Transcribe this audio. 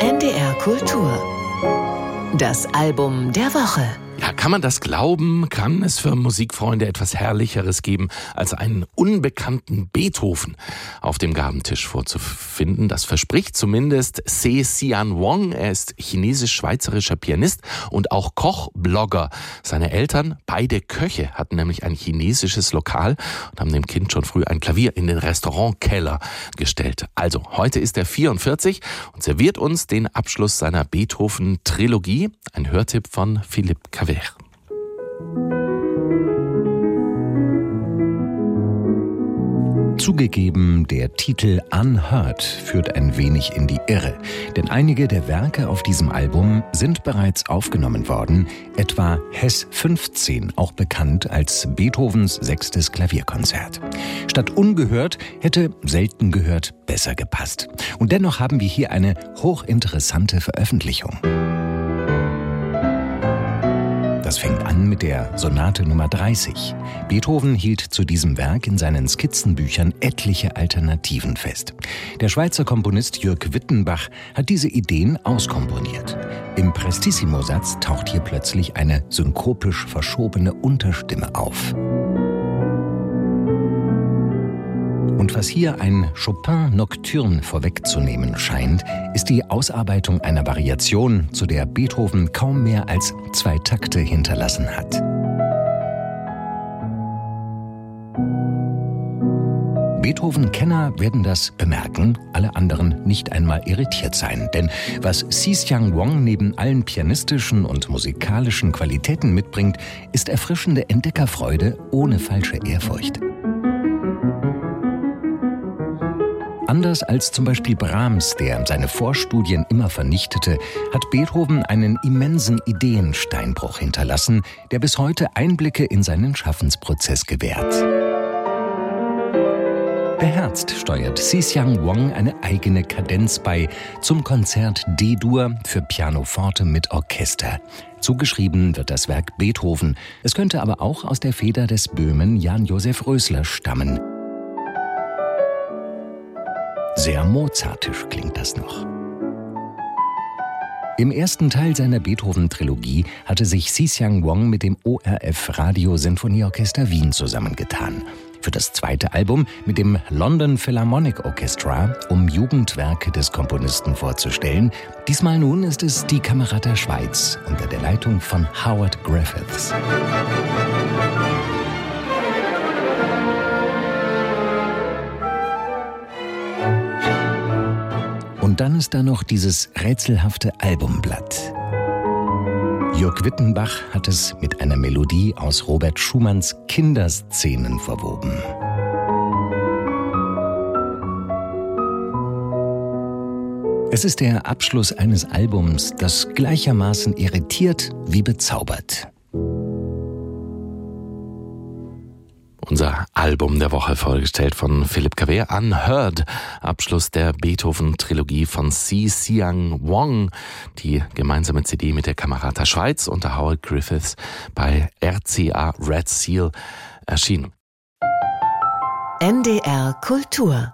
NDR Kultur. Das Album der Woche. Ja, kann man das glauben? Kann es für Musikfreunde etwas Herrlicheres geben, als einen unbekannten Beethoven auf dem Gabentisch vorzufinden? Das verspricht zumindest Se Xian Wong. Er ist chinesisch-schweizerischer Pianist und auch Kochblogger. Seine Eltern, beide Köche, hatten nämlich ein chinesisches Lokal und haben dem Kind schon früh ein Klavier in den Restaurantkeller gestellt. Also, heute ist er 44 und serviert uns den Abschluss seiner Beethoven-Trilogie. Ein Hörtipp von Philipp Cavell. Javert. Zugegeben, der Titel Unheard führt ein wenig in die Irre, denn einige der Werke auf diesem Album sind bereits aufgenommen worden, etwa Hess 15, auch bekannt als Beethovens sechstes Klavierkonzert. Statt ungehört hätte selten gehört besser gepasst. Und dennoch haben wir hier eine hochinteressante Veröffentlichung. Das fängt an mit der Sonate Nummer 30. Beethoven hielt zu diesem Werk in seinen Skizzenbüchern etliche Alternativen fest. Der Schweizer Komponist Jörg Wittenbach hat diese Ideen auskomponiert. Im Prestissimo-Satz taucht hier plötzlich eine synkopisch verschobene Unterstimme auf. Und was hier ein Chopin Nocturne vorwegzunehmen scheint, ist die Ausarbeitung einer Variation, zu der Beethoven kaum mehr als zwei Takte hinterlassen hat. Beethoven-Kenner werden das bemerken, alle anderen nicht einmal irritiert sein. Denn was Xixiang Wong neben allen pianistischen und musikalischen Qualitäten mitbringt, ist erfrischende Entdeckerfreude ohne falsche Ehrfurcht. Anders als zum Beispiel Brahms, der seine Vorstudien immer vernichtete, hat Beethoven einen immensen Ideensteinbruch hinterlassen, der bis heute Einblicke in seinen Schaffensprozess gewährt. Beherzt steuert Xixiang Wang eine eigene Kadenz bei zum Konzert D-Dur für Pianoforte mit Orchester. Zugeschrieben wird das Werk Beethoven. Es könnte aber auch aus der Feder des Böhmen Jan Josef Rösler stammen. Sehr mozartisch klingt das noch. Im ersten Teil seiner Beethoven-Trilogie hatte sich Xixiang Wong mit dem ORF Radio Sinfonieorchester Wien zusammengetan. Für das zweite Album mit dem London Philharmonic Orchestra, um Jugendwerke des Komponisten vorzustellen. Diesmal nun ist es die Kamerata Schweiz unter der Leitung von Howard Griffiths. Dann ist da noch dieses rätselhafte Albumblatt. Jörg Wittenbach hat es mit einer Melodie aus Robert Schumanns Kinderszenen verwoben. Es ist der Abschluss eines Albums, das gleichermaßen irritiert wie bezaubert. Unser Album der Woche vorgestellt von Philipp Kaver, Unheard, Abschluss der Beethoven-Trilogie von Si Xiang Wong, die gemeinsame CD mit der Kamerata Schweiz unter Howard Griffiths bei RCA Red Seal erschien. NDR Kultur